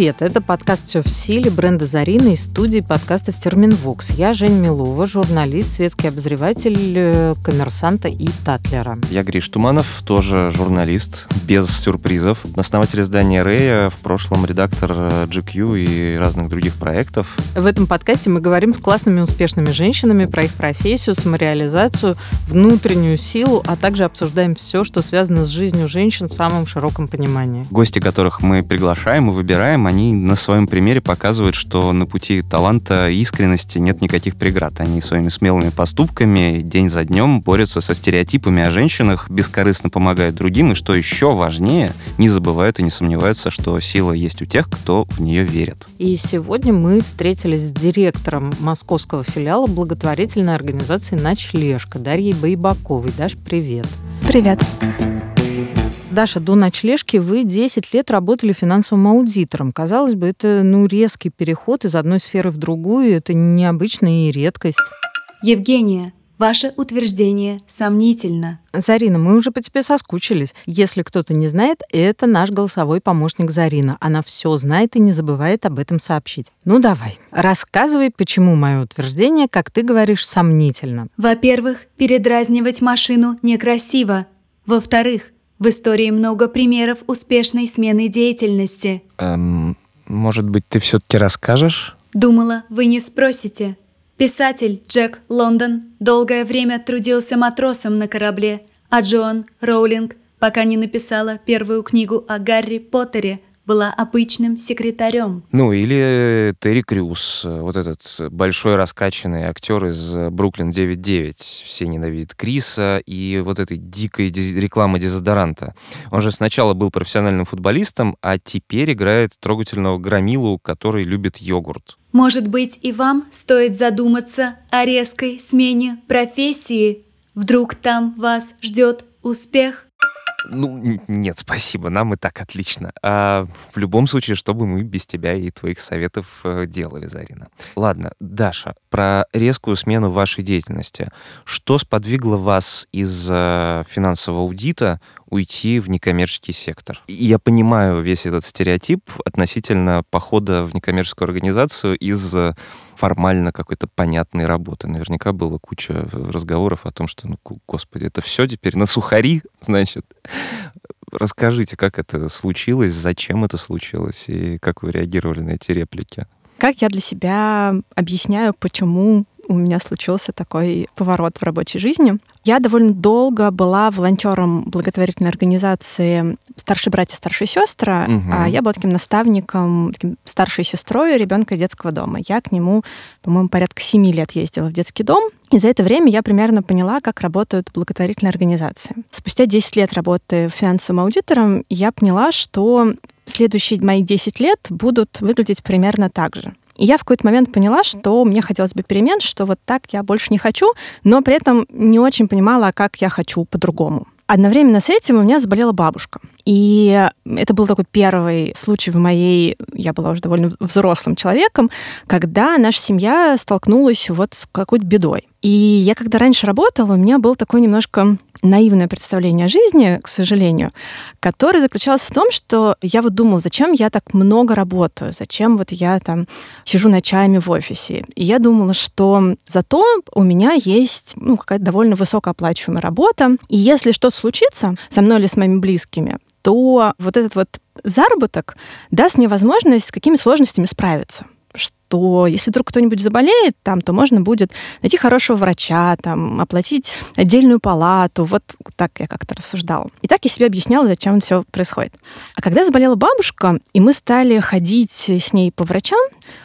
Привет, это подкаст «Все в силе» бренда «Зарина» из студии подкастов «Терминвокс». Я Жень Милова, журналист, светский обозреватель э, «Коммерсанта» и «Татлера». Я Гриш Туманов, тоже журналист, без сюрпризов. Основатель издания «Рея», в прошлом редактор GQ и разных других проектов. В этом подкасте мы говорим с классными успешными женщинами про их профессию, самореализацию, внутреннюю силу, а также обсуждаем все, что связано с жизнью женщин в самом широком понимании. Гости, которых мы приглашаем и выбираем, они на своем примере показывают, что на пути таланта и искренности нет никаких преград. Они своими смелыми поступками день за днем борются со стереотипами о женщинах, бескорыстно помогают другим, и что еще важнее, не забывают и не сомневаются, что сила есть у тех, кто в нее верит. И сегодня мы встретились с директором московского филиала благотворительной организации «Ночлежка» Дарьей Байбаковой. Даш, привет. Привет. Даша, до ночлежки вы 10 лет работали финансовым аудитором. Казалось бы, это ну, резкий переход из одной сферы в другую. Это необычная и редкость. Евгения, Ваше утверждение сомнительно. Зарина, мы уже по тебе соскучились. Если кто-то не знает, это наш голосовой помощник Зарина. Она все знает и не забывает об этом сообщить. Ну давай, рассказывай, почему мое утверждение, как ты говоришь, сомнительно. Во-первых, передразнивать машину некрасиво. Во-вторых, в истории много примеров успешной смены деятельности. Эм, может быть, ты все-таки расскажешь? Думала, вы не спросите. Писатель Джек Лондон долгое время трудился матросом на корабле, а Джоан Роулинг пока не написала первую книгу о Гарри Поттере – была обычным секретарем. Ну, или Терри Крюс, вот этот большой раскачанный актер из Бруклин 9.9. Все ненавидят Криса и вот этой дикой рекламы дезодоранта. Он же сначала был профессиональным футболистом, а теперь играет трогательного громилу, который любит йогурт. Может быть, и вам стоит задуматься о резкой смене профессии? Вдруг там вас ждет успех? Ну, нет, спасибо, нам и так отлично. А в любом случае, что бы мы без тебя и твоих советов э, делали, Зарина? Ладно, Даша, про резкую смену вашей деятельности. Что сподвигло вас из э, финансового аудита уйти в некоммерческий сектор. Я понимаю весь этот стереотип относительно похода в некоммерческую организацию из э, формально какой-то понятной работы. Наверняка было куча разговоров о том, что, ну, господи, это все теперь на сухари, значит. Расскажите, как это случилось, зачем это случилось и как вы реагировали на эти реплики? Как я для себя объясняю, почему у меня случился такой поворот в рабочей жизни. Я довольно долго была волонтером благотворительной организации «Старшие братья, старшие сестры». Угу. А я была таким наставником, таким старшей сестрой ребенка детского дома. Я к нему, по-моему, порядка семи лет ездила в детский дом. И за это время я примерно поняла, как работают благотворительные организации. Спустя 10 лет работы финансовым аудитором я поняла, что следующие мои 10 лет будут выглядеть примерно так же. И я в какой-то момент поняла, что мне хотелось бы перемен, что вот так я больше не хочу, но при этом не очень понимала, как я хочу по-другому. Одновременно с этим у меня заболела бабушка. И это был такой первый случай в моей... Я была уже довольно взрослым человеком, когда наша семья столкнулась вот с какой-то бедой. И я когда раньше работала, у меня был такой немножко наивное представление о жизни, к сожалению, которое заключалось в том, что я вот думала, зачем я так много работаю, зачем вот я там сижу ночами в офисе. И я думала, что зато у меня есть ну, какая-то довольно высокооплачиваемая работа, и если что-то случится со мной или с моими близкими, то вот этот вот заработок даст мне возможность с какими сложностями справиться что если вдруг кто-нибудь заболеет там, то можно будет найти хорошего врача, там, оплатить отдельную палату. Вот так я как-то рассуждала. И так я себе объясняла, зачем все происходит. А когда заболела бабушка, и мы стали ходить с ней по врачам,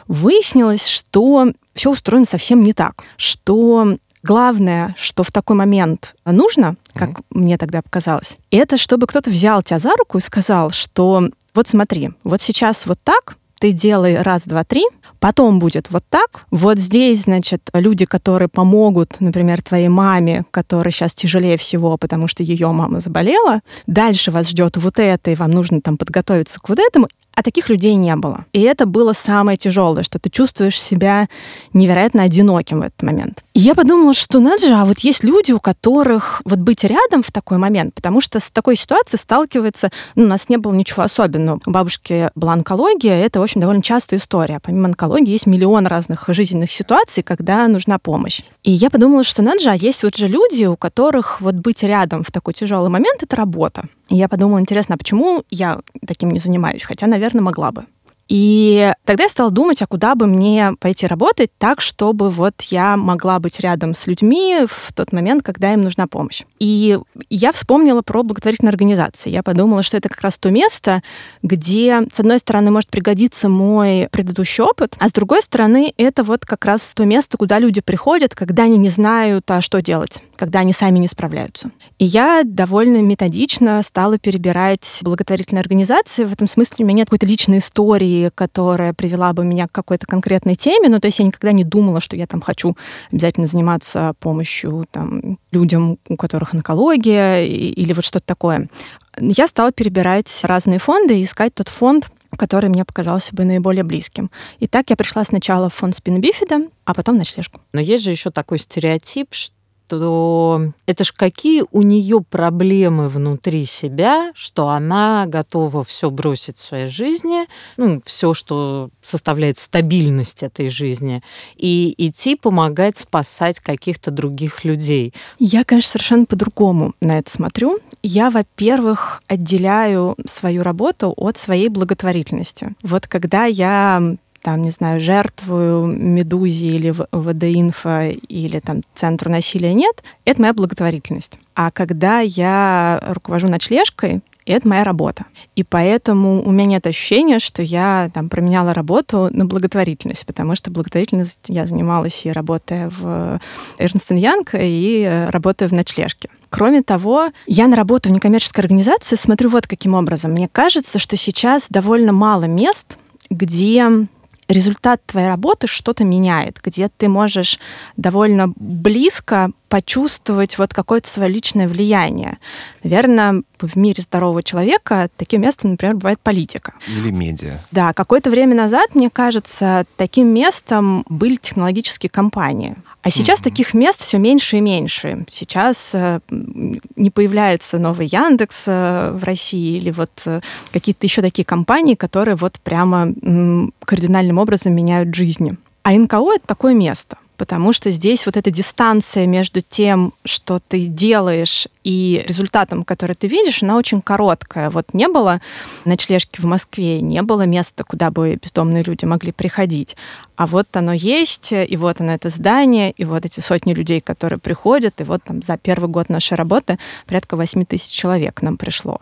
выяснилось, что все устроено совсем не так. Что главное, что в такой момент нужно, как mm-hmm. мне тогда показалось, это чтобы кто-то взял тебя за руку и сказал, что вот смотри, вот сейчас вот так, ты делай раз, два, три, потом будет вот так. Вот здесь, значит, люди, которые помогут, например, твоей маме, которая сейчас тяжелее всего, потому что ее мама заболела. Дальше вас ждет вот это, и вам нужно там подготовиться к вот этому. А таких людей не было. И это было самое тяжелое, что ты чувствуешь себя невероятно одиноким в этот момент. И я подумала, что надо же, а вот есть люди, у которых вот быть рядом в такой момент, потому что с такой ситуацией сталкивается, ну, у нас не было ничего особенного. У бабушки была онкология, это, в общем, довольно частая история. Помимо онкологии есть миллион разных жизненных ситуаций, когда нужна помощь. И я подумала, что надо же, а есть вот же люди, у которых вот быть рядом в такой тяжелый момент — это работа. И я подумала, интересно, а почему я таким не занимаюсь? Хотя, наверное, могла бы. И тогда я стала думать, а куда бы мне пойти работать так, чтобы вот я могла быть рядом с людьми в тот момент, когда им нужна помощь. И я вспомнила про благотворительные организации. Я подумала, что это как раз то место, где, с одной стороны, может пригодиться мой предыдущий опыт, а с другой стороны, это вот как раз то место, куда люди приходят, когда они не знают, а что делать, когда они сами не справляются. И я довольно методично стала перебирать благотворительные организации. В этом смысле у меня нет какой-то личной истории, которая привела бы меня к какой-то конкретной теме. Ну, то есть я никогда не думала, что я там хочу обязательно заниматься помощью там, людям, у которых онкология или вот что-то такое. Я стала перебирать разные фонды и искать тот фонд, который мне показался бы наиболее близким. И так я пришла сначала в фонд спинобифида, а потом ночлежку. Но есть же еще такой стереотип, что то это ж какие у нее проблемы внутри себя, что она готова все бросить в своей жизни, ну, все, что составляет стабильность этой жизни, и идти помогать спасать каких-то других людей. Я, конечно, совершенно по-другому на это смотрю. Я, во-первых, отделяю свою работу от своей благотворительности. Вот когда я там, не знаю, жертвую Медузе или ВД-инфо или там Центру насилия нет, это моя благотворительность. А когда я руковожу ночлежкой, это моя работа. И поэтому у меня нет ощущения, что я там променяла работу на благотворительность, потому что благотворительность я занималась и работая в Эрнст Янг, и работая в ночлежке. Кроме того, я на работу в некоммерческой организации смотрю вот каким образом. Мне кажется, что сейчас довольно мало мест, где результат твоей работы что-то меняет, где ты можешь довольно близко почувствовать вот какое-то свое личное влияние. Наверное, в мире здорового человека таким местом, например, бывает политика. Или медиа. Да, какое-то время назад, мне кажется, таким местом были технологические компании. А сейчас mm-hmm. таких мест все меньше и меньше. Сейчас э, не появляется новый Яндекс э, в России или вот э, какие-то еще такие компании, которые вот прямо кардинальным образом меняют жизни. А НКО — это такое место потому что здесь вот эта дистанция между тем, что ты делаешь, и результатом, который ты видишь, она очень короткая. Вот не было ночлежки в Москве, не было места, куда бы бездомные люди могли приходить. А вот оно есть, и вот оно это здание, и вот эти сотни людей, которые приходят, и вот там за первый год нашей работы порядка 8 тысяч человек нам пришло.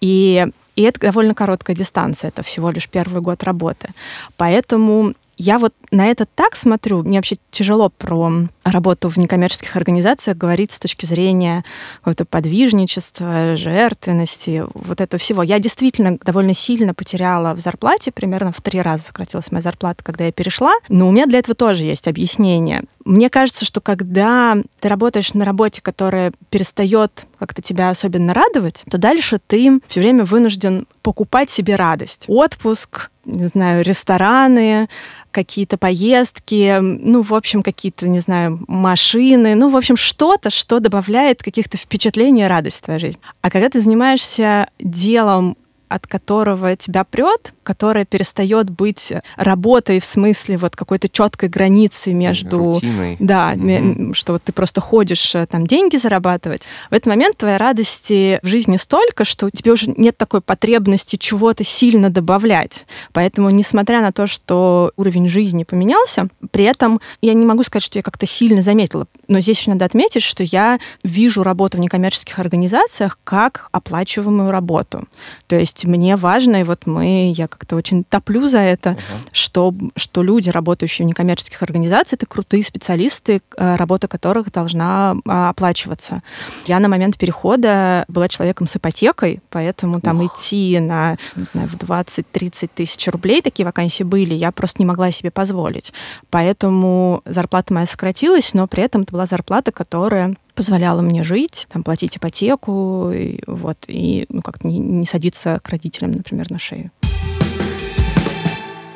И и это довольно короткая дистанция, это всего лишь первый год работы. Поэтому я вот на это так смотрю. Мне вообще тяжело про работу в некоммерческих организациях говорить с точки зрения какого-то подвижничества, жертвенности, вот этого всего. Я действительно довольно сильно потеряла в зарплате, примерно в три раза сократилась моя зарплата, когда я перешла. Но у меня для этого тоже есть объяснение. Мне кажется, что когда ты работаешь на работе, которая перестает как-то тебя особенно радовать, то дальше ты все время вынужден покупать себе радость. Отпуск, не знаю, рестораны, какие-то поездки, ну, в общем, какие-то, не знаю, машины, ну, в общем, что-то, что добавляет каких-то впечатлений и радость в твою жизнь. А когда ты занимаешься делом, от которого тебя прет, которая перестает быть работой в смысле вот какой-то четкой границы между... Рутиной. Да, угу. что вот ты просто ходишь э, там деньги зарабатывать. В этот момент твоей радости в жизни столько, что тебе уже нет такой потребности чего-то сильно добавлять. Поэтому, несмотря на то, что уровень жизни поменялся, при этом я не могу сказать, что я как-то сильно заметила. Но здесь еще надо отметить, что я вижу работу в некоммерческих организациях как оплачиваемую работу. То есть мне важно, и вот мы, я как-то очень топлю за это, uh-huh. что, что люди, работающие в некоммерческих организациях, это крутые специалисты, э, работа которых должна а, оплачиваться. Я на момент перехода была человеком с ипотекой, поэтому там Ух. идти на, не знаю, в 20-30 тысяч рублей, такие вакансии были, я просто не могла себе позволить. Поэтому зарплата моя сократилась, но при этом это была зарплата, которая позволяла мне жить, там, платить ипотеку, и, вот, и ну, как-то не, не садиться к родителям, например, на шею.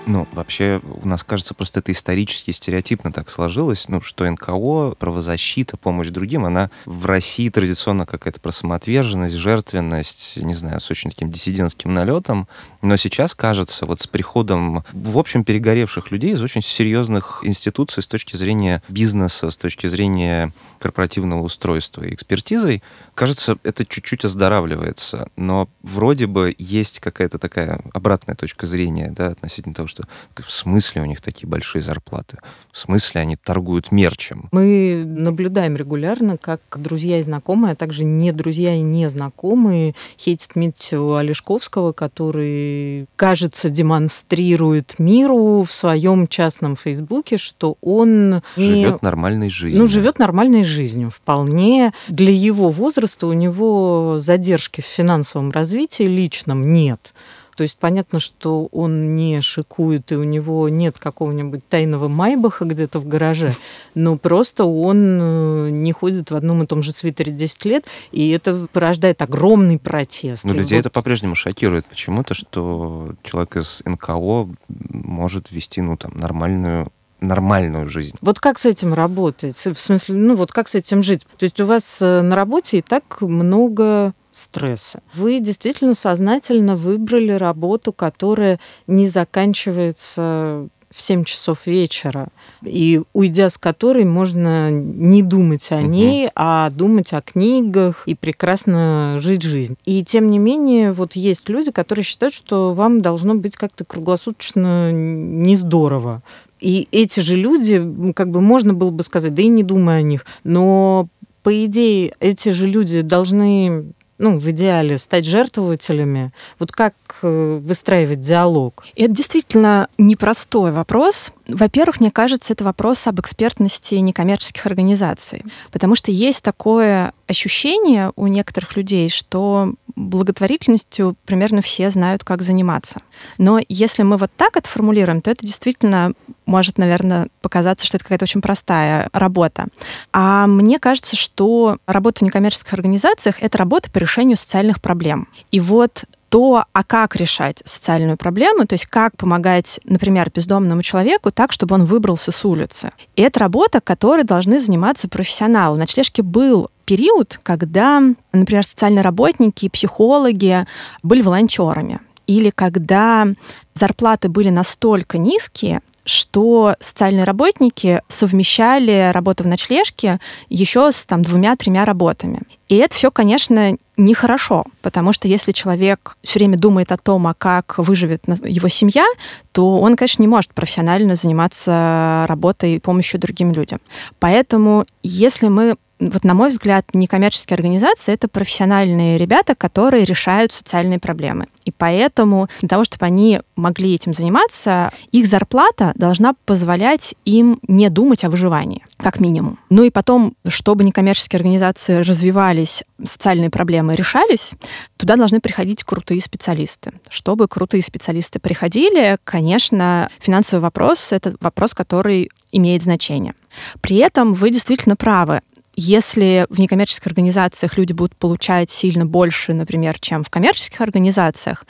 Ну, вообще, у нас, кажется, просто это исторически стереотипно так сложилось, ну, что НКО, правозащита, помощь другим, она в России традиционно какая-то про самоотверженность, жертвенность, не знаю, с очень таким диссидентским налетом. Но сейчас, кажется, вот с приходом, в общем, перегоревших людей из очень серьезных институций с точки зрения бизнеса, с точки зрения корпоративного устройства и экспертизой, кажется, это чуть-чуть оздоравливается. Но вроде бы есть какая-то такая обратная точка зрения, да, относительно того, что в смысле у них такие большие зарплаты? В смысле они торгуют мерчем? Мы наблюдаем регулярно, как друзья и знакомые, а также не друзья и не знакомые хейтят Митю Олешковского, который, кажется, демонстрирует миру в своем частном фейсбуке, что он не... живет нормальной жизнью. Ну, живет нормальной жизнью. Вполне для его возраста у него задержки в финансовом развитии личном нет. То есть понятно, что он не шикует, и у него нет какого-нибудь тайного майбаха где-то в гараже, но просто он э, не ходит в одном и том же свитере 10 лет, и это порождает огромный протест. Но людей вот... это по-прежнему шокирует почему-то, что человек из НКО может вести ну, там, нормальную нормальную жизнь. Вот как с этим работать? В смысле, ну вот как с этим жить? То есть у вас э, на работе и так много стресса. Вы действительно сознательно выбрали работу, которая не заканчивается в 7 часов вечера, и уйдя с которой можно не думать о ней, угу. а думать о книгах и прекрасно жить жизнь. И тем не менее, вот есть люди, которые считают, что вам должно быть как-то круглосуточно не здорово. И эти же люди, как бы можно было бы сказать, да и не думай о них, но по идее, эти же люди должны ну, в идеале стать жертвователями? Вот как э, выстраивать диалог? Это действительно непростой вопрос. Во-первых, мне кажется, это вопрос об экспертности некоммерческих организаций. Потому что есть такое ощущение у некоторых людей, что благотворительностью примерно все знают, как заниматься. Но если мы вот так это формулируем, то это действительно может, наверное, показаться, что это какая-то очень простая работа. А мне кажется, что работа в некоммерческих организациях — это работа по решению социальных проблем. И вот то, а как решать социальную проблему, то есть как помогать, например, бездомному человеку так, чтобы он выбрался с улицы. И это работа, которой должны заниматься профессионалы. На ночлежке был период, когда, например, социальные работники и психологи были волонтерами. Или когда зарплаты были настолько низкие, что социальные работники совмещали работу в ночлежке еще с там, двумя-тремя работами. И это все, конечно, нехорошо, потому что если человек все время думает о том, а как выживет его семья, то он, конечно, не может профессионально заниматься работой и помощью другим людям. Поэтому, если мы вот на мой взгляд, некоммерческие организации — это профессиональные ребята, которые решают социальные проблемы. И поэтому для того, чтобы они могли этим заниматься, их зарплата должна позволять им не думать о выживании, как минимум. Ну и потом, чтобы некоммерческие организации развивались, социальные проблемы решались, туда должны приходить крутые специалисты. Чтобы крутые специалисты приходили, конечно, финансовый вопрос — это вопрос, который имеет значение. При этом вы действительно правы. Если в некоммерческих организациях люди будут получать сильно больше, например, чем в коммерческих организациях,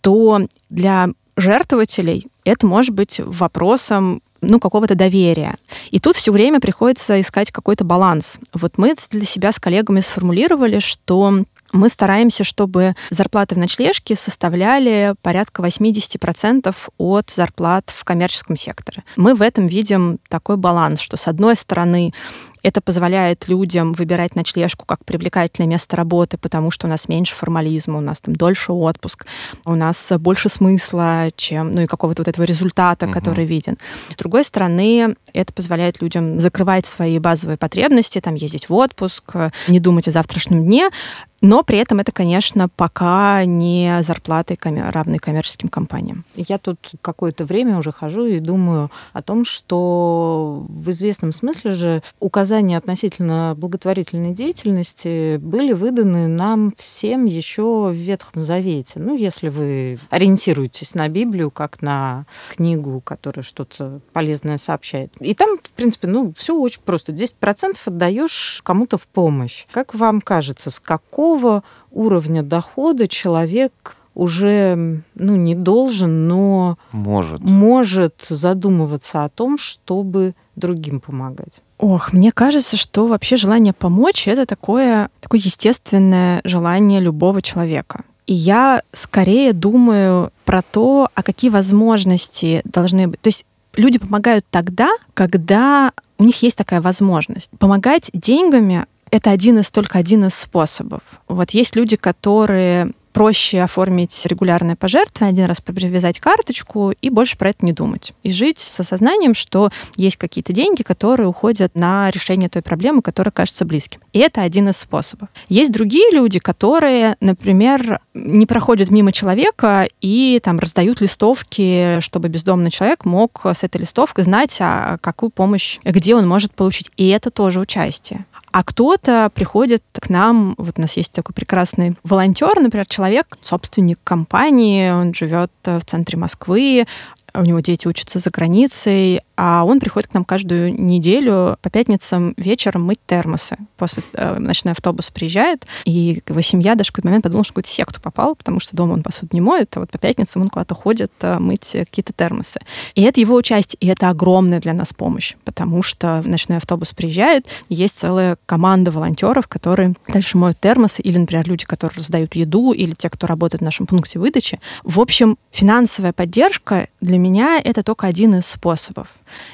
то для жертвователей это может быть вопросом ну, какого-то доверия. И тут все время приходится искать какой-то баланс. Вот мы для себя с коллегами сформулировали, что мы стараемся, чтобы зарплаты в ночлежке составляли порядка 80% от зарплат в коммерческом секторе. Мы в этом видим такой баланс, что с одной стороны это позволяет людям выбирать ночлежку как привлекательное место работы, потому что у нас меньше формализма, у нас там дольше отпуск, у нас больше смысла, чем, ну и какого-то вот этого результата, угу. который виден. С другой стороны, это позволяет людям закрывать свои базовые потребности, там ездить в отпуск, не думать о завтрашнем дне, но при этом это, конечно, пока не зарплаты равные коммерческим компаниям. Я тут какое-то время уже хожу и думаю о том, что в известном смысле же указания относительно благотворительной деятельности были выданы нам всем еще в Ветхом Завете. Ну, если вы ориентируетесь на Библию как на книгу, которая что-то полезное сообщает. И там, в принципе, ну, все очень просто. 10% отдаешь кому-то в помощь. Как вам кажется, с какого какого уровня дохода человек уже ну, не должен, но может. может задумываться о том, чтобы другим помогать. Ох, мне кажется, что вообще желание помочь — это такое, такое естественное желание любого человека. И я скорее думаю про то, а какие возможности должны быть. То есть люди помогают тогда, когда у них есть такая возможность. Помогать деньгами — это один из только один из способов. Вот есть люди, которые проще оформить регулярное пожертвование, один раз привязать карточку и больше про это не думать. И жить с осознанием, что есть какие-то деньги, которые уходят на решение той проблемы, которая кажется близким. И это один из способов. Есть другие люди, которые, например, не проходят мимо человека и там раздают листовки, чтобы бездомный человек мог с этой листовкой знать, а какую помощь, где он может получить. И это тоже участие. А кто-то приходит к нам, вот у нас есть такой прекрасный волонтер, например, человек, собственник компании, он живет в центре Москвы, у него дети учатся за границей, а он приходит к нам каждую неделю по пятницам вечером мыть термосы. После э, ночной автобус приезжает, и его семья даже в какой-то момент подумала, что в какую-то секту попал, потому что дома он посуду не моет, а вот по пятницам он куда-то ходит э, мыть какие-то термосы. И это его участие, и это огромная для нас помощь, потому что ночной автобус приезжает, есть целая команда волонтеров, которые дальше моют термосы, или, например, люди, которые раздают еду, или те, кто работает в нашем пункте выдачи. В общем, финансовая поддержка для меня это только один из способов.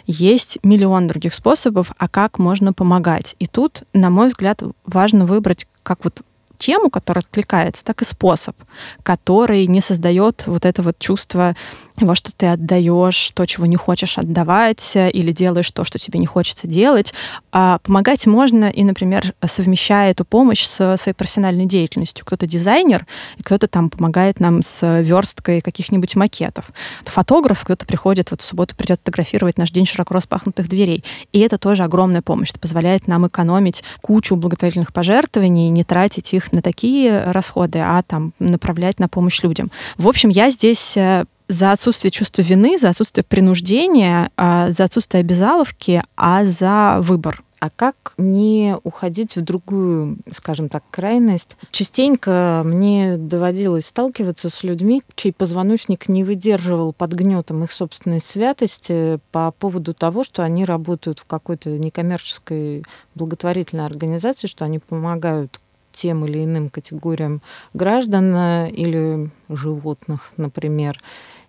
Есть миллион других способов, а как можно помогать. И тут, на мой взгляд, важно выбрать, как вот тему, которая откликается, так и способ, который не создает вот это вот чувство во что ты отдаешь то, чего не хочешь отдавать, или делаешь то, что тебе не хочется делать. А помогать можно и, например, совмещая эту помощь с своей профессиональной деятельностью. Кто-то дизайнер, и кто-то там помогает нам с версткой каких-нибудь макетов. Фотограф, кто-то приходит, вот в субботу придет фотографировать наш день широко распахнутых дверей. И это тоже огромная помощь. Это позволяет нам экономить кучу благотворительных пожертвований, не тратить их на такие расходы, а там направлять на помощь людям. В общем, я здесь э, за отсутствие чувства вины, за отсутствие принуждения, а, за отсутствие обязаловки, а за выбор. А как не уходить в другую, скажем так, крайность? Частенько мне доводилось сталкиваться с людьми, чей позвоночник не выдерживал под гнетом их собственной святости по поводу того, что они работают в какой-то некоммерческой благотворительной организации, что они помогают тем или иным категориям граждан э, или животных, например.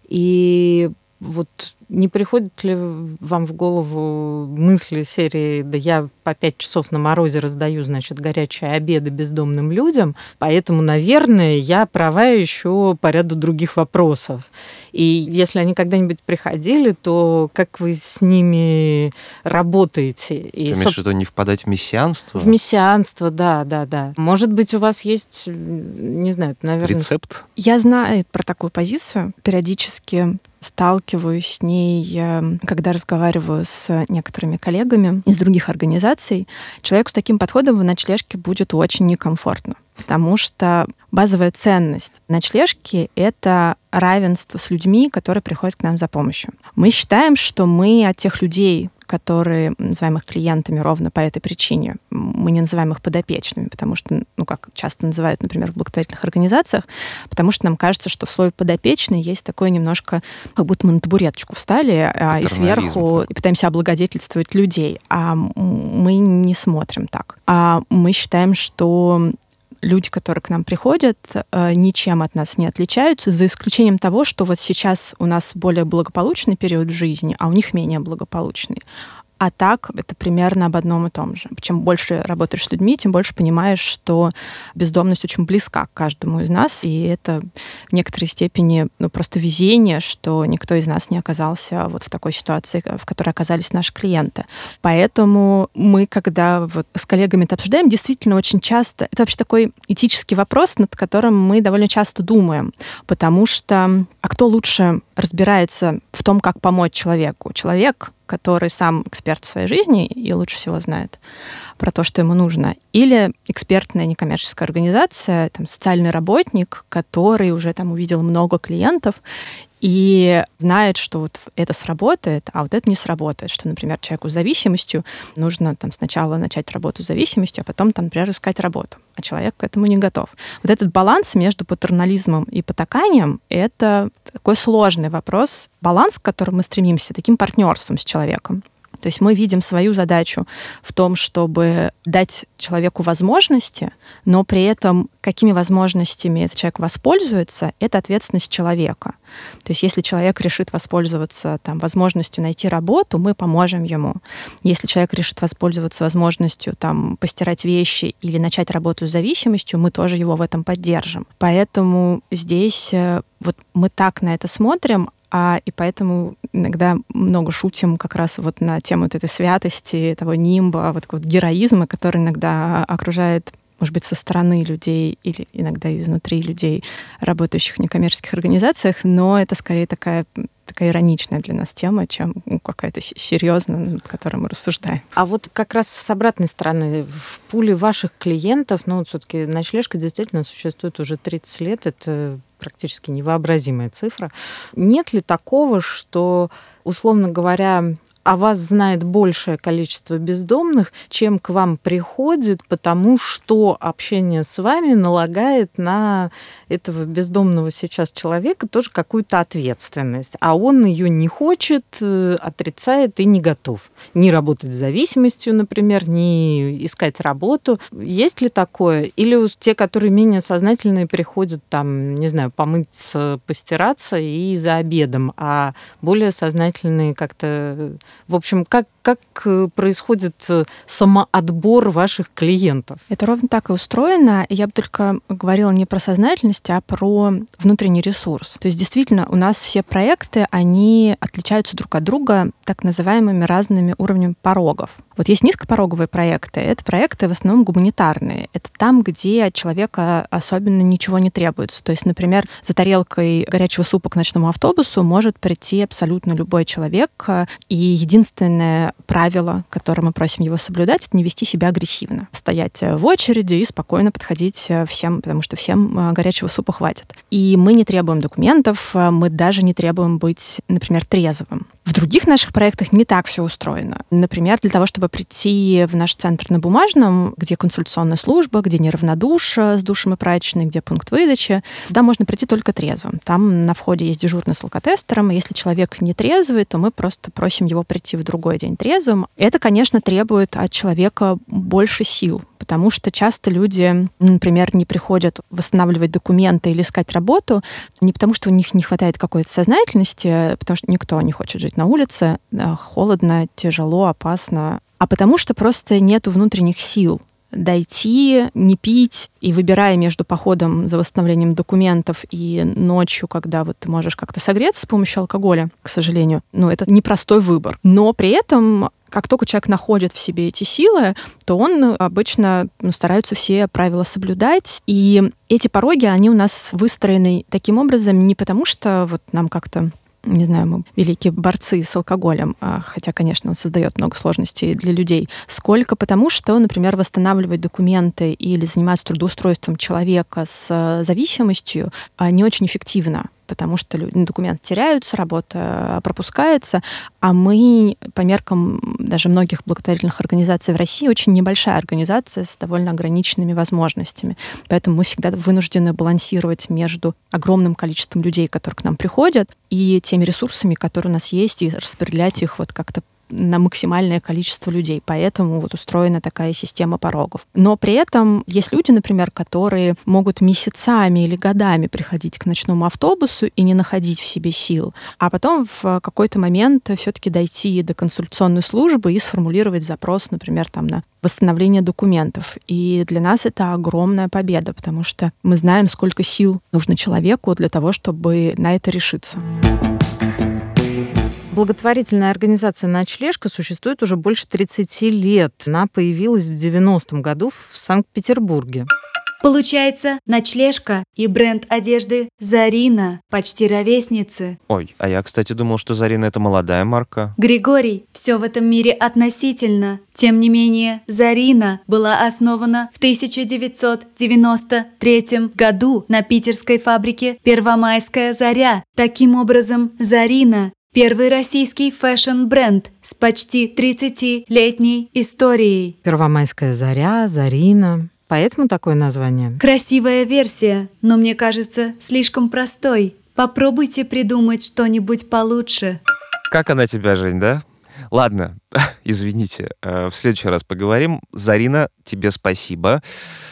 И вот не приходит ли вам в голову мысли серии «Да я по пять часов на морозе раздаю, значит, горячие обеды бездомным людям, поэтому, наверное, я права еще по ряду других вопросов». И если они когда-нибудь приходили, то как вы с ними работаете? И, Ты имеешь в виду не впадать в мессианство? В мессианство, да, да, да. Может быть, у вас есть, не знаю, наверное... Рецепт? Я знаю про такую позицию. Периодически сталкиваюсь с ней, эм, когда разговариваю с некоторыми коллегами из других организаций. Человеку с таким подходом в ночлежке будет очень некомфортно, потому что базовая ценность ночлежки — это равенство с людьми, которые приходят к нам за помощью. Мы считаем, что мы от тех людей, которые называем их клиентами ровно по этой причине. Мы не называем их подопечными, потому что, ну, как часто называют, например, в благотворительных организациях, потому что нам кажется, что в слове подопечный есть такое немножко, как будто мы на табуреточку встали а, и сверху и пытаемся облагодетельствовать людей. А мы не смотрим так. А мы считаем, что люди, которые к нам приходят, э, ничем от нас не отличаются, за исключением того, что вот сейчас у нас более благополучный период жизни, а у них менее благополучный. А так это примерно об одном и том же. Чем больше работаешь с людьми, тем больше понимаешь, что бездомность очень близка к каждому из нас, и это в некоторой степени ну, просто везение, что никто из нас не оказался вот в такой ситуации, в которой оказались наши клиенты. Поэтому мы, когда вот с коллегами это обсуждаем, действительно очень часто, это вообще такой этический вопрос, над которым мы довольно часто думаем, потому что а кто лучше разбирается в том, как помочь человеку? Человек который сам эксперт в своей жизни и лучше всего знает про то, что ему нужно, или экспертная некоммерческая организация, там, социальный работник, который уже там увидел много клиентов и знает, что вот это сработает, а вот это не сработает, что, например, человеку с зависимостью нужно там сначала начать работу с зависимостью, а потом, там, например, искать работу, а человек к этому не готов. Вот этот баланс между патернализмом и потаканием — это такой сложный вопрос, баланс, к которому мы стремимся, таким партнерством с человеком. То есть мы видим свою задачу в том, чтобы дать человеку возможности, но при этом какими возможностями этот человек воспользуется, это ответственность человека. То есть если человек решит воспользоваться там, возможностью найти работу, мы поможем ему. Если человек решит воспользоваться возможностью там, постирать вещи или начать работу с зависимостью, мы тоже его в этом поддержим. Поэтому здесь э, вот мы так на это смотрим, а, и поэтому иногда много шутим как раз вот на тему вот этой святости, того нимба, вот такого героизма, который иногда окружает может быть, со стороны людей или иногда изнутри людей, работающих в некоммерческих организациях, но это скорее такая такая ироничная для нас тема, чем ну, какая-то серьезная, над которой мы рассуждаем. А вот как раз с обратной стороны, в пуле ваших клиентов, ну, все-таки ночлежка действительно существует уже 30 лет, это практически невообразимая цифра. Нет ли такого, что, условно говоря, о вас знает большее количество бездомных, чем к вам приходит, потому что общение с вами налагает на этого бездомного сейчас человека тоже какую-то ответственность. А он ее не хочет, э, отрицает и не готов. Не работать с зависимостью, например, не искать работу. Есть ли такое? Или те, которые менее сознательные, приходят там, не знаю, помыться, постираться и за обедом, а более сознательные как-то в общем, как, как э, происходит э, самоотбор ваших клиентов? Это ровно так и устроено. Я бы только говорила не про сознательность, а про внутренний ресурс. То есть действительно у нас все проекты, они отличаются друг от друга так называемыми разными уровнями порогов. Вот есть низкопороговые проекты. Это проекты в основном гуманитарные. Это там, где от человека особенно ничего не требуется. То есть, например, за тарелкой горячего супа к ночному автобусу может прийти абсолютно любой человек. И единственное правило, которое мы просим его соблюдать, это не вести себя агрессивно. Стоять в очереди и спокойно подходить всем, потому что всем э, горячего супа хватит. И мы не требуем документов, мы даже не требуем быть, например, трезвым. В других наших проектах не так все устроено. Например, для того, чтобы прийти в наш центр на Бумажном, где консультационная служба, где неравнодуш с душем и прачечной, где пункт выдачи, туда можно прийти только трезвым. Там на входе есть дежурный с алкотестером, и если человек не трезвый, то мы просто просим его прийти в другой день трезвым. Это, конечно, требует от человека больше сил, потому что часто люди, например, не приходят восстанавливать документы или искать работу не потому, что у них не хватает какой-то сознательности, потому что никто не хочет жить на улице, холодно, тяжело, опасно, а потому что просто нет внутренних сил дойти, не пить, и выбирая между походом за восстановлением документов и ночью, когда вот ты можешь как-то согреться с помощью алкоголя, к сожалению, ну, это непростой выбор. Но при этом как только человек находит в себе эти силы, то он обычно ну, стараются все правила соблюдать. И эти пороги, они у нас выстроены таким образом не потому, что вот нам как-то не знаю, мы великие борцы с алкоголем, а, хотя, конечно, он создает много сложностей для людей, сколько? Потому, что, например, восстанавливать документы или заниматься трудоустройством человека с э, зависимостью а, не очень эффективно потому что документы теряются, работа пропускается, а мы по меркам даже многих благотворительных организаций в России очень небольшая организация с довольно ограниченными возможностями. Поэтому мы всегда вынуждены балансировать между огромным количеством людей, которые к нам приходят, и теми ресурсами, которые у нас есть, и распределять их вот как-то на максимальное количество людей. Поэтому вот устроена такая система порогов. Но при этом есть люди, например, которые могут месяцами или годами приходить к ночному автобусу и не находить в себе сил, а потом в какой-то момент все-таки дойти до консультационной службы и сформулировать запрос, например, там на восстановление документов. И для нас это огромная победа, потому что мы знаем, сколько сил нужно человеку для того, чтобы на это решиться. Благотворительная организация «Ночлежка» существует уже больше 30 лет. Она появилась в 90-м году в Санкт-Петербурге. Получается, ночлежка и бренд одежды Зарина почти ровесницы. Ой, а я, кстати, думал, что Зарина — это молодая марка. Григорий, все в этом мире относительно. Тем не менее, Зарина была основана в 1993 году на питерской фабрике «Первомайская заря». Таким образом, Зарина Первый российский фэшн-бренд с почти 30-летней историей. Первомайская заря, Зарина. Поэтому такое название. Красивая версия, но мне кажется, слишком простой. Попробуйте придумать что-нибудь получше. Как она тебя, Жень, да? Ладно, извините, э, в следующий раз поговорим. Зарина, тебе спасибо.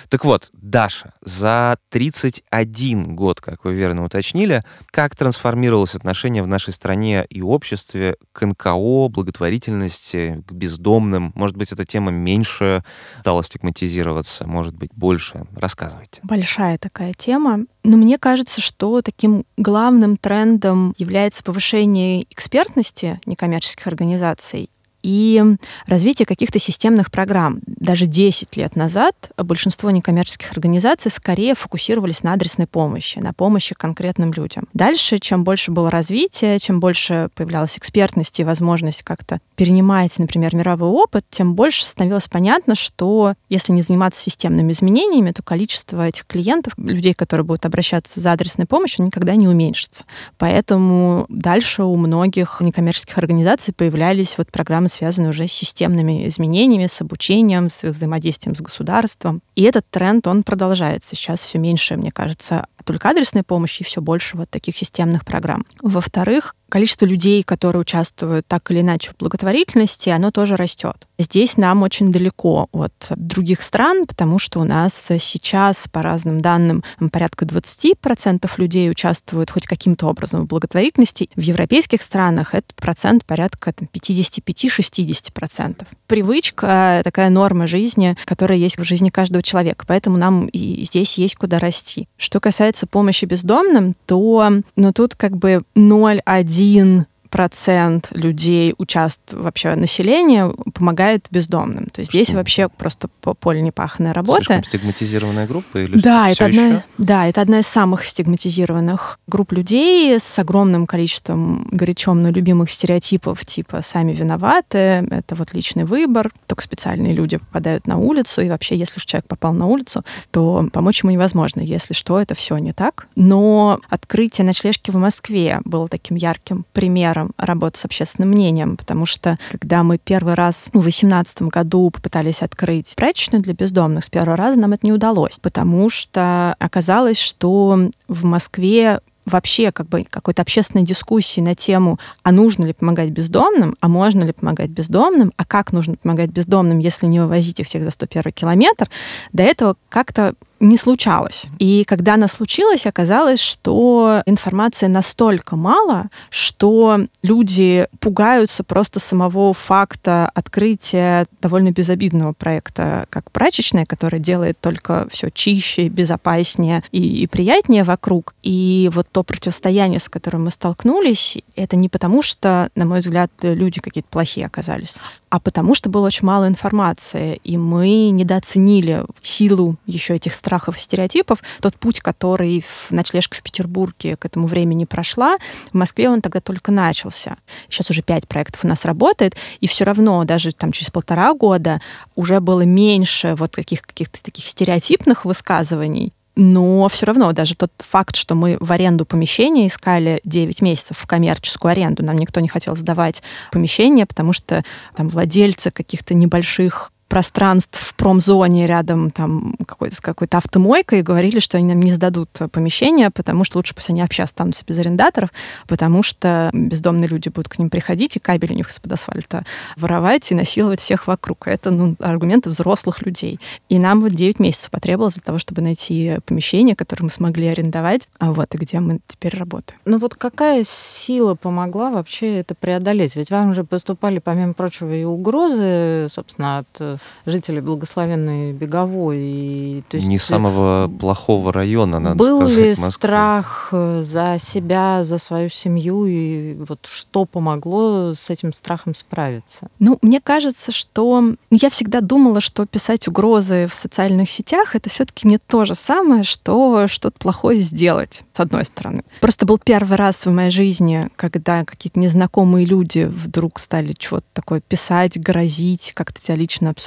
Так вот, Даша, за 31 год, как вы верно уточнили, как трансформировалось отношение в нашей стране и обществе к НКО, благотворительности, к бездомным? Может быть, эта тема меньше стала стигматизироваться, может быть, больше? Рассказывайте. Большая такая тема. Но мне кажется, что таким главным трендом является повышение экспертности некоммерческих организаций и развитие каких-то системных программ. Даже 10 лет назад большинство некоммерческих организаций скорее фокусировались на адресной помощи, на помощи конкретным людям. Дальше, чем больше было развития, чем больше появлялась экспертность и возможность как-то перенимать, например, мировой опыт, тем больше становилось понятно, что если не заниматься системными изменениями, то количество этих клиентов, людей, которые будут обращаться за адресной помощью, никогда не уменьшится. Поэтому дальше у многих некоммерческих организаций появлялись вот программы связаны уже с системными изменениями, с обучением, с взаимодействием с государством. И этот тренд, он продолжается. Сейчас все меньше, мне кажется, только адресной помощи и все больше вот таких системных программ. Во-вторых, количество людей, которые участвуют так или иначе в благотворительности, оно тоже растет. Здесь нам очень далеко от других стран, потому что у нас сейчас, по разным данным, порядка 20% людей участвуют хоть каким-то образом в благотворительности. В европейских странах этот процент порядка 55-60%. Привычка — такая норма жизни, которая есть в жизни каждого человека, поэтому нам и здесь есть куда расти. Что касается помощи бездомным, то ну, тут как бы 0,1 процент людей, участвует вообще населения, помогает бездомным. То есть Что? здесь вообще просто поле непаханная работа. Слишком стигматизированная группа? Или да, это одна, да, это одна из самых стигматизированных групп людей с огромным количеством горячо но любимых стереотипов, типа «сами виноваты», это вот личный выбор, только специальные люди попадают на улицу, и вообще, если уж человек попал на улицу, то помочь ему невозможно. Если что, это все не так. Но открытие ночлежки в Москве было таким ярким примером работы с общественным мнением, потому что когда мы первый раз в 2018 году попытались открыть прачечную для бездомных, с первого раза нам это не удалось, потому что оказалось, что в Москве вообще как бы какой-то общественной дискуссии на тему, а нужно ли помогать бездомным, а можно ли помогать бездомным, а как нужно помогать бездомным, если не вывозить их всех за 101 километр, до этого как-то не случалось. И когда она случилась, оказалось, что информации настолько мало, что люди пугаются просто самого факта открытия довольно безобидного проекта, как прачечная, который делает только все чище, безопаснее и, и приятнее вокруг. И вот то противостояние, с которым мы столкнулись, это не потому, что, на мой взгляд, люди какие-то плохие оказались, а потому что было очень мало информации, и мы недооценили силу еще этих страхов и стереотипов. Тот путь, который в ночлежка в Петербурге к этому времени прошла, в Москве он тогда только начался. Сейчас уже пять проектов у нас работает, и все равно даже там через полтора года уже было меньше вот каких- каких-то таких стереотипных высказываний, но все равно даже тот факт, что мы в аренду помещения искали 9 месяцев в коммерческую аренду, нам никто не хотел сдавать помещение, потому что там владельцы каких-то небольших пространств в промзоне рядом там какой-то, с какой-то автомойкой и говорили, что они нам не сдадут помещение, потому что лучше пусть они вообще останутся без арендаторов, потому что бездомные люди будут к ним приходить и кабель у них из-под асфальта воровать и насиловать всех вокруг. Это ну, аргументы взрослых людей. И нам вот 9 месяцев потребовалось для того, чтобы найти помещение, которое мы смогли арендовать, а вот и где мы теперь работаем. Ну вот какая сила помогла вообще это преодолеть? Ведь вам же поступали, помимо прочего, и угрозы, собственно, от просто жители благословенной Беговой. И, то есть, Не самого плохого района, надо был сказать, Был ли Москвы. страх э, за себя, за свою семью, и вот что помогло с этим страхом справиться? Ну, мне кажется, что я всегда думала, что писать угрозы в социальных сетях это все-таки не то же самое, что что-то плохое сделать, с одной стороны. Просто был первый раз в моей жизни, когда какие-то незнакомые люди вдруг стали что-то такое писать, грозить, как-то тебя лично обсуждать,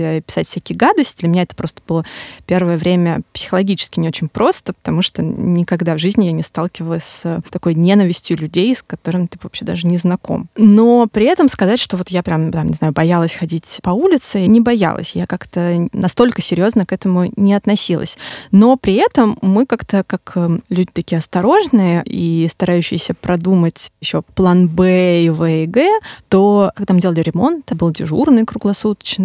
э, писать всякие гадости. Для меня это просто было первое время психологически не очень просто, потому что никогда в жизни я не сталкивалась с такой ненавистью людей, с которыми ты вообще даже не знаком. Но при этом сказать, что вот я прям, там, не знаю, боялась ходить по улице, не боялась. Я как-то настолько серьезно к этому не относилась. Но при этом мы как-то, как э, люди такие осторожные и старающиеся продумать еще план Б и В и Г, то когда мы делали ремонт, это был дежурный круглосуточно.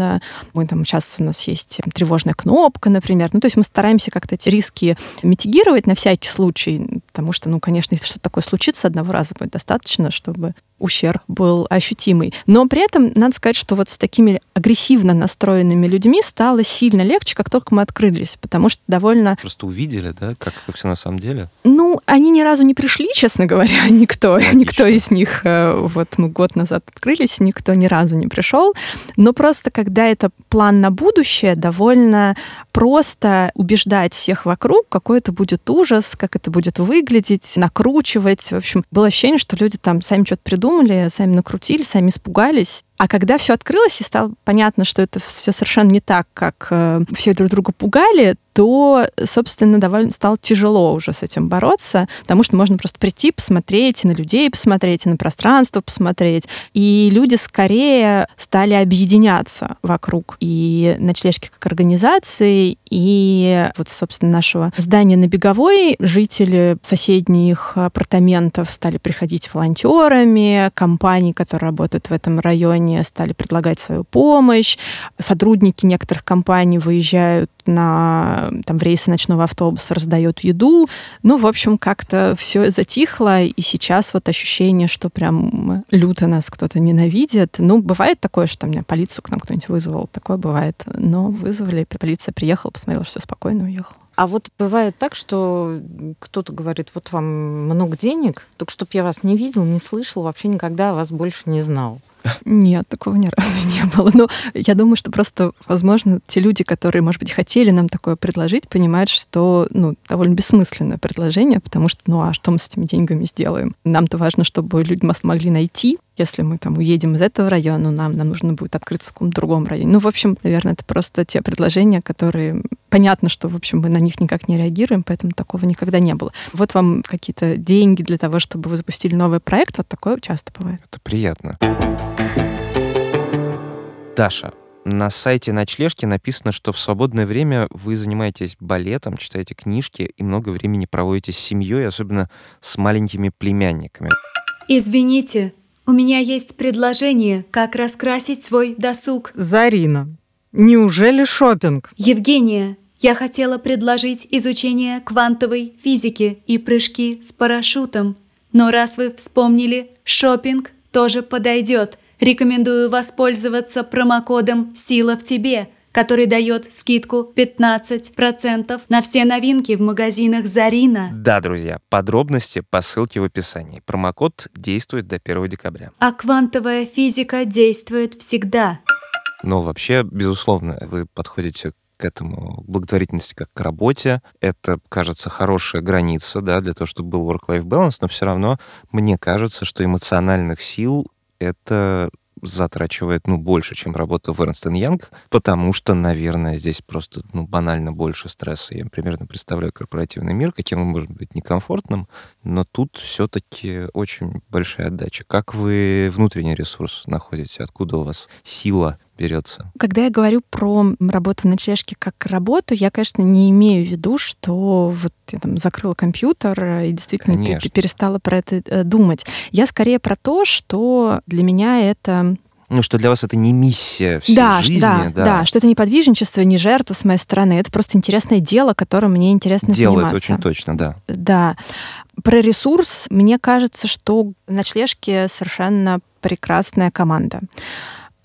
Мы там сейчас у нас есть тревожная кнопка, например. Ну, то есть мы стараемся как-то эти риски митигировать на всякий случай, потому что, ну, конечно, если что-то такое случится, одного раза будет достаточно, чтобы ущерб был ощутимый. Но при этом надо сказать, что вот с такими агрессивно настроенными людьми стало сильно легче, как только мы открылись, потому что довольно... Просто увидели, да, как, как все на самом деле? Ну, они ни разу не пришли, честно говоря, никто. Логично. Никто из них, э, вот мы год назад открылись, никто ни разу не пришел. Но просто когда это план на будущее, довольно просто убеждать всех вокруг, какой это будет ужас, как это будет выглядеть, накручивать. В общем, было ощущение, что люди там сами что-то придумали, придумали, сами накрутили, сами испугались. А когда все открылось и стало понятно, что это все совершенно не так, как э, все друг друга пугали, то, собственно, довольно стало тяжело уже с этим бороться, потому что можно просто прийти, посмотреть, на людей посмотреть, на пространство посмотреть. И люди скорее стали объединяться вокруг и ночлежки как организации, и вот, собственно, нашего здания на Беговой жители соседних апартаментов стали приходить волонтерами, компании, которые работают в этом районе, компании стали предлагать свою помощь. Сотрудники некоторых компаний выезжают на, там, в рейсы ночного автобуса, раздают еду. Ну, в общем, как-то все затихло, и сейчас вот ощущение, что прям люто нас кто-то ненавидит. Ну, бывает такое, что там полицию к нам кто-нибудь вызвал. Такое бывает. Но вызвали, полиция приехала, посмотрела, что все спокойно, уехала. А вот бывает так, что кто-то говорит, вот вам много денег, только чтобы я вас не видел, не слышал, вообще никогда вас больше не знал. Нет, такого ни разу не было. Но я думаю, что просто, возможно, те люди, которые, может быть, хотели нам такое предложить, понимают, что ну, довольно бессмысленное предложение, потому что, ну а что мы с этими деньгами сделаем? Нам-то важно, чтобы люди нас могли найти. Если мы там уедем из этого района, нам, нам нужно будет открыться в каком-то другом районе. Ну, в общем, наверное, это просто те предложения, которые... Понятно, что, в общем, мы на них никак не реагируем, поэтому такого никогда не было. Вот вам какие-то деньги для того, чтобы вы запустили новый проект. Вот такое часто бывает. Это приятно. Даша, на сайте ночлежки написано, что в свободное время вы занимаетесь балетом, читаете книжки и много времени проводите с семьей, особенно с маленькими племянниками. Извините, у меня есть предложение, как раскрасить свой досуг. Зарина, неужели шопинг? Евгения, я хотела предложить изучение квантовой физики и прыжки с парашютом. Но раз вы вспомнили, шопинг тоже подойдет – Рекомендую воспользоваться промокодом «Сила в тебе», который дает скидку 15% на все новинки в магазинах Зарина. Да, друзья, подробности по ссылке в описании. Промокод действует до 1 декабря. А квантовая физика действует всегда. Но вообще, безусловно, вы подходите к этому благотворительности как к работе. Это, кажется, хорошая граница, да, для того, чтобы был work-life balance, но все равно мне кажется, что эмоциональных сил это затрачивает, ну, больше, чем работа в Эрнст Янг, потому что, наверное, здесь просто, ну, банально больше стресса. Я примерно представляю корпоративный мир, каким он может быть некомфортным, но тут все-таки очень большая отдача. Как вы внутренний ресурс находите? Откуда у вас сила берется? Когда я говорю про работу в ночлежке как работу, я, конечно, не имею в виду, что вот я там закрыла компьютер и действительно конечно. перестала про это э, думать. Я скорее про то, что для меня это ну, что для вас это не миссия всей да, жизни. Да, да, да, что это не подвижничество, не жертва с моей стороны. Это просто интересное дело, которым мне интересно Делает заниматься. очень точно, да. Да. Про ресурс, мне кажется, что в ночлежке совершенно прекрасная команда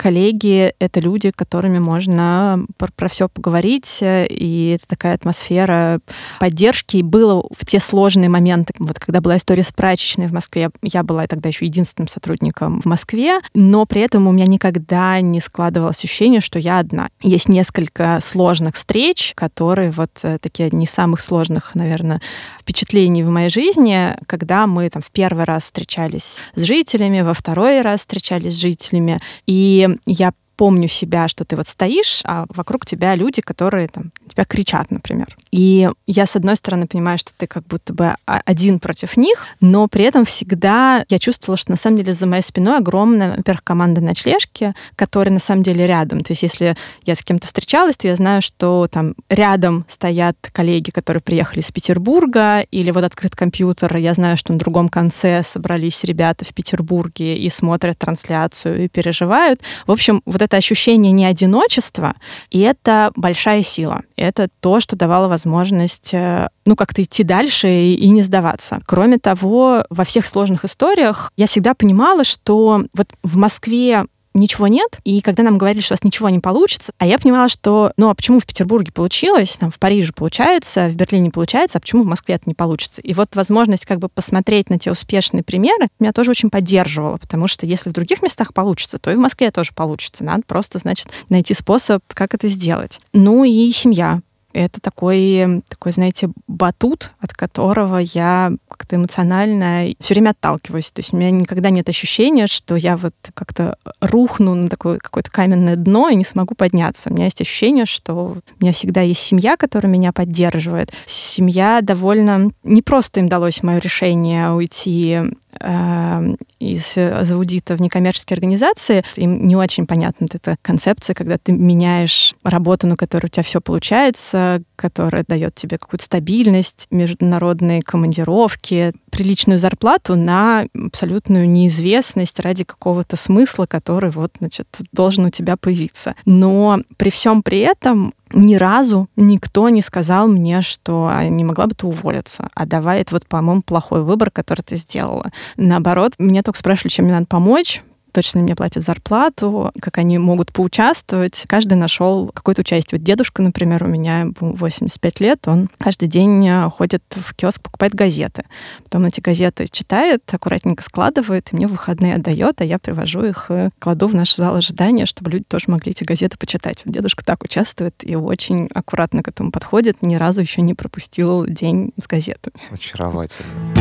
коллеги — это люди, которыми можно про, про все поговорить, и это такая атмосфера поддержки. И было в те сложные моменты, вот когда была история с прачечной в Москве, я была тогда еще единственным сотрудником в Москве, но при этом у меня никогда не складывалось ощущение, что я одна. Есть несколько сложных встреч, которые вот э, такие из самых сложных, наверное, впечатлений в моей жизни, когда мы там в первый раз встречались с жителями, во второй раз встречались с жителями, и я помню себя, что ты вот стоишь, а вокруг тебя люди, которые там тебя кричат, например. И я, с одной стороны, понимаю, что ты как будто бы один против них, но при этом всегда я чувствовала, что на самом деле за моей спиной огромная, во-первых, команда ночлежки, которая на самом деле рядом. То есть если я с кем-то встречалась, то я знаю, что там рядом стоят коллеги, которые приехали из Петербурга, или вот открыт компьютер, я знаю, что на другом конце собрались ребята в Петербурге и смотрят трансляцию и переживают. В общем, вот это это ощущение не одиночества, и это большая сила. Это то, что давало возможность э, ну, как-то идти дальше и, и не сдаваться. Кроме того, во всех сложных историях я всегда понимала, что вот в Москве ничего нет, и когда нам говорили, что у нас ничего не получится, а я понимала, что, ну, а почему в Петербурге получилось, там, в Париже получается, в Берлине получается, а почему в Москве это не получится? И вот возможность как бы посмотреть на те успешные примеры меня тоже очень поддерживала, потому что если в других местах получится, то и в Москве тоже получится. Надо просто, значит, найти способ, как это сделать. Ну и семья это такой, такой, знаете, батут, от которого я как-то эмоционально все время отталкиваюсь. То есть у меня никогда нет ощущения, что я вот как-то рухну на такое какое-то каменное дно и не смогу подняться. У меня есть ощущение, что у меня всегда есть семья, которая меня поддерживает. Семья довольно... Не просто им далось мое решение уйти э, из аудита в некоммерческие организации. Им не очень понятна вот эта концепция, когда ты меняешь работу, на которой у тебя все получается, которая дает тебе какую-то стабильность, международные командировки, приличную зарплату на абсолютную неизвестность ради какого-то смысла, который вот, значит, должен у тебя появиться. Но при всем при этом ни разу никто не сказал мне, что а, не могла бы ты уволиться, а давай это вот, по-моему, плохой выбор, который ты сделала. Наоборот, меня только спрашивали, чем мне надо помочь, точно мне платят зарплату, как они могут поучаствовать. Каждый нашел какое-то участие. Вот дедушка, например, у меня 85 лет, он каждый день э, ходит в киоск, покупает газеты. Потом эти газеты читает, аккуратненько складывает, и мне в выходные отдает, а я привожу их и кладу в наш зал ожидания, чтобы люди тоже могли эти газеты почитать. Вот дедушка так участвует и очень аккуратно к этому подходит, ни разу еще не пропустил день с газеты. Очаровательно.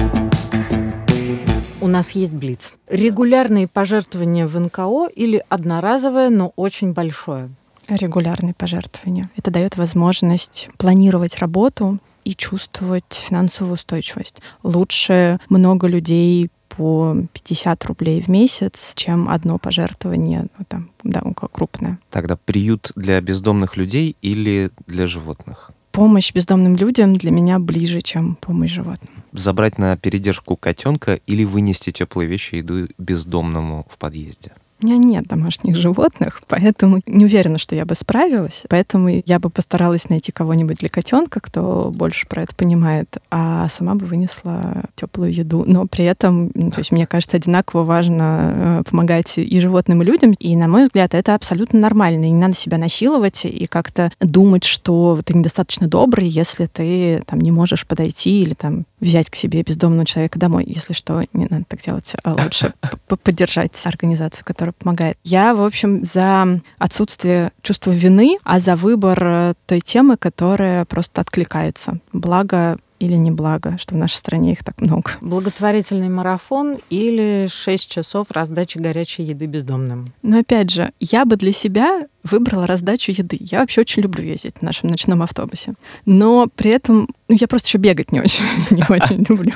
У нас есть Блиц. Регулярные пожертвования в НКО или одноразовое, но очень большое? Регулярные пожертвования. Это дает возможность планировать работу и чувствовать финансовую устойчивость. Лучше много людей по 50 рублей в месяц, чем одно пожертвование, ну, там, да, крупное. Тогда приют для бездомных людей или для животных? Помощь бездомным людям для меня ближе, чем помощь животным. Забрать на передержку котенка или вынести теплые вещи и еду бездомному в подъезде? У меня нет домашних животных, поэтому не уверена, что я бы справилась. Поэтому я бы постаралась найти кого-нибудь для котенка, кто больше про это понимает, а сама бы вынесла теплую еду. Но при этом, ну, то есть мне кажется, одинаково важно э, помогать и животным, и людям. И, на мой взгляд, это абсолютно нормально. И не надо себя насиловать и как-то думать, что ты недостаточно добрый, если ты там не можешь подойти или там взять к себе бездомного человека домой. Если что, не надо так делать, а лучше поддержать организацию, которая помогает. Я, в общем, за отсутствие чувства вины, а за выбор э, той темы, которая просто откликается. Благо или не благо, что в нашей стране их так много. Благотворительный марафон или 6 часов раздачи горячей еды бездомным? Но опять же, я бы для себя выбрала раздачу еды. Я вообще очень люблю ездить в нашем ночном автобусе. Но при этом ну, я просто еще бегать не очень, не очень люблю.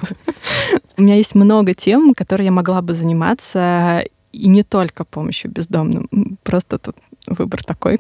У меня есть много тем, которые я могла бы заниматься, и не только помощью бездомным. Просто тут выбор такой,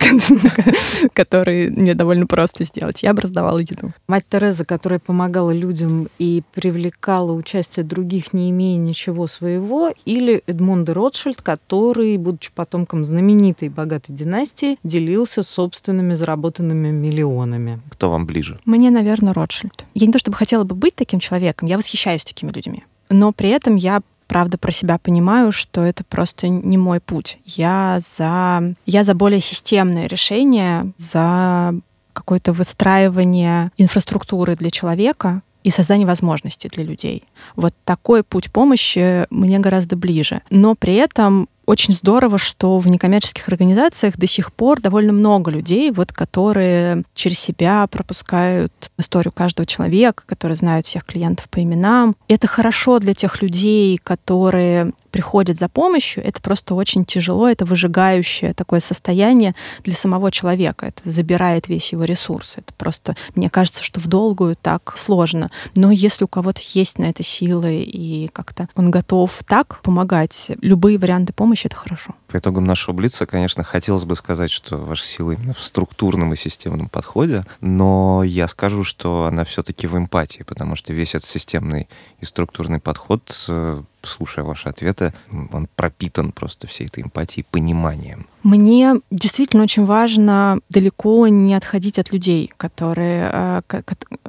который мне довольно просто сделать. Я бы раздавала еду. Мать Тереза, которая помогала людям и привлекала участие других, не имея ничего своего, или Эдмунд Ротшильд, который, будучи потомком знаменитой богатой династии, делился собственными заработанными миллионами. Кто вам ближе? Мне, наверное, Ротшильд. Я не то чтобы хотела бы быть таким человеком, я восхищаюсь такими людьми. Но при этом я правда про себя понимаю, что это просто не мой путь. Я за, я за более системное решение, за какое-то выстраивание инфраструктуры для человека, и создание возможностей для людей. Вот такой путь помощи мне гораздо ближе. Но при этом очень здорово, что в некоммерческих организациях до сих пор довольно много людей, вот, которые через себя пропускают историю каждого человека, которые знают всех клиентов по именам. Это хорошо для тех людей, которые приходят за помощью. Это просто очень тяжело, это выжигающее такое состояние для самого человека. Это забирает весь его ресурс. Это просто, мне кажется, что в долгую так сложно. Но если у кого-то есть на это силы и как-то он готов так помогать, любые варианты помощи помощь — это хорошо. По итогам нашего Блица, конечно, хотелось бы сказать, что ваша сила именно в структурном и системном подходе, но я скажу, что она все-таки в эмпатии, потому что весь этот системный и структурный подход, э, слушая ваши ответы, он пропитан просто всей этой эмпатией, пониманием. Мне действительно очень важно далеко не отходить от людей, которые, э,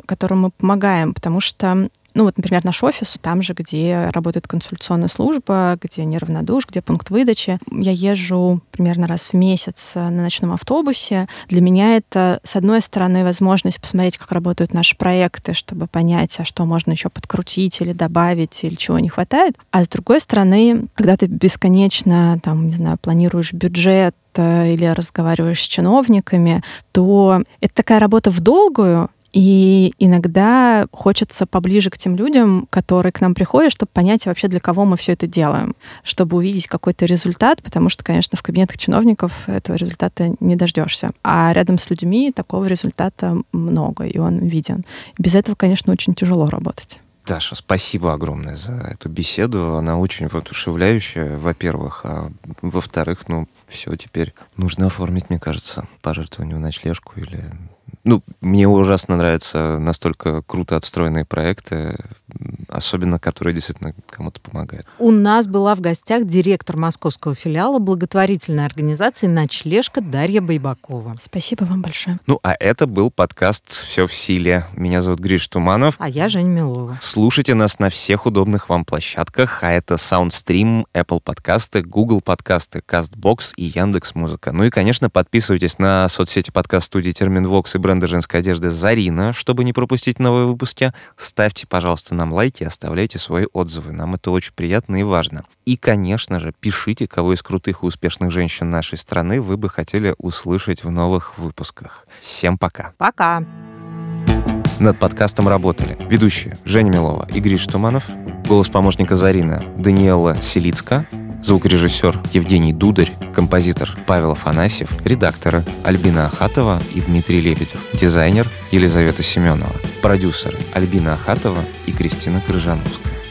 которым мы помогаем, потому что ну вот, например, наш офис, там же, где работает консультационная служба, где неравнодуш, где пункт выдачи. Я езжу примерно раз в месяц на ночном автобусе. Для меня это, с одной стороны, возможность посмотреть, как работают наши проекты, чтобы понять, а что можно еще подкрутить или добавить, или чего не хватает. А с другой стороны, когда ты бесконечно, там, не знаю, планируешь бюджет, э, или разговариваешь с чиновниками, то это такая работа в долгую, и иногда хочется поближе к тем людям, которые к нам приходят, чтобы понять вообще, для кого мы все это делаем, чтобы увидеть какой-то результат, потому что, конечно, в кабинетах чиновников этого результата не дождешься. А рядом с людьми такого результата много, и он виден. Без этого, конечно, очень тяжело работать. Даша, спасибо огромное за эту беседу. Она очень воодушевляющая, во-первых. А во-вторых, ну, все, теперь нужно оформить, мне кажется, пожертвование в ночлежку или ну, мне ужасно нравятся настолько круто отстроенные проекты, особенно которые действительно кому-то помогают. У нас была в гостях директор московского филиала благотворительной организации «Ночлежка» Дарья Байбакова. Спасибо вам большое. Ну, а это был подкаст «Все в силе». Меня зовут Гриш Туманов. А я Женя Милова. Слушайте нас на всех удобных вам площадках, а это SoundStream, Apple подкасты, Google подкасты, CastBox и Яндекс Музыка. Ну и, конечно, подписывайтесь на соцсети подкаст-студии Терминвокс и бренд бренда женской одежды «Зарина». Чтобы не пропустить новые выпуски, ставьте, пожалуйста, нам лайки и оставляйте свои отзывы. Нам это очень приятно и важно. И, конечно же, пишите, кого из крутых и успешных женщин нашей страны вы бы хотели услышать в новых выпусках. Всем пока. Пока. Над подкастом работали ведущие Женя Милова и Гриш Туманов, голос помощника Зарина Даниэла Селицка, звукорежиссер Евгений Дударь, композитор Павел Афанасьев, редакторы Альбина Ахатова и Дмитрий Лебедев, дизайнер Елизавета Семенова, продюсеры Альбина Ахатова и Кристина Крыжановская.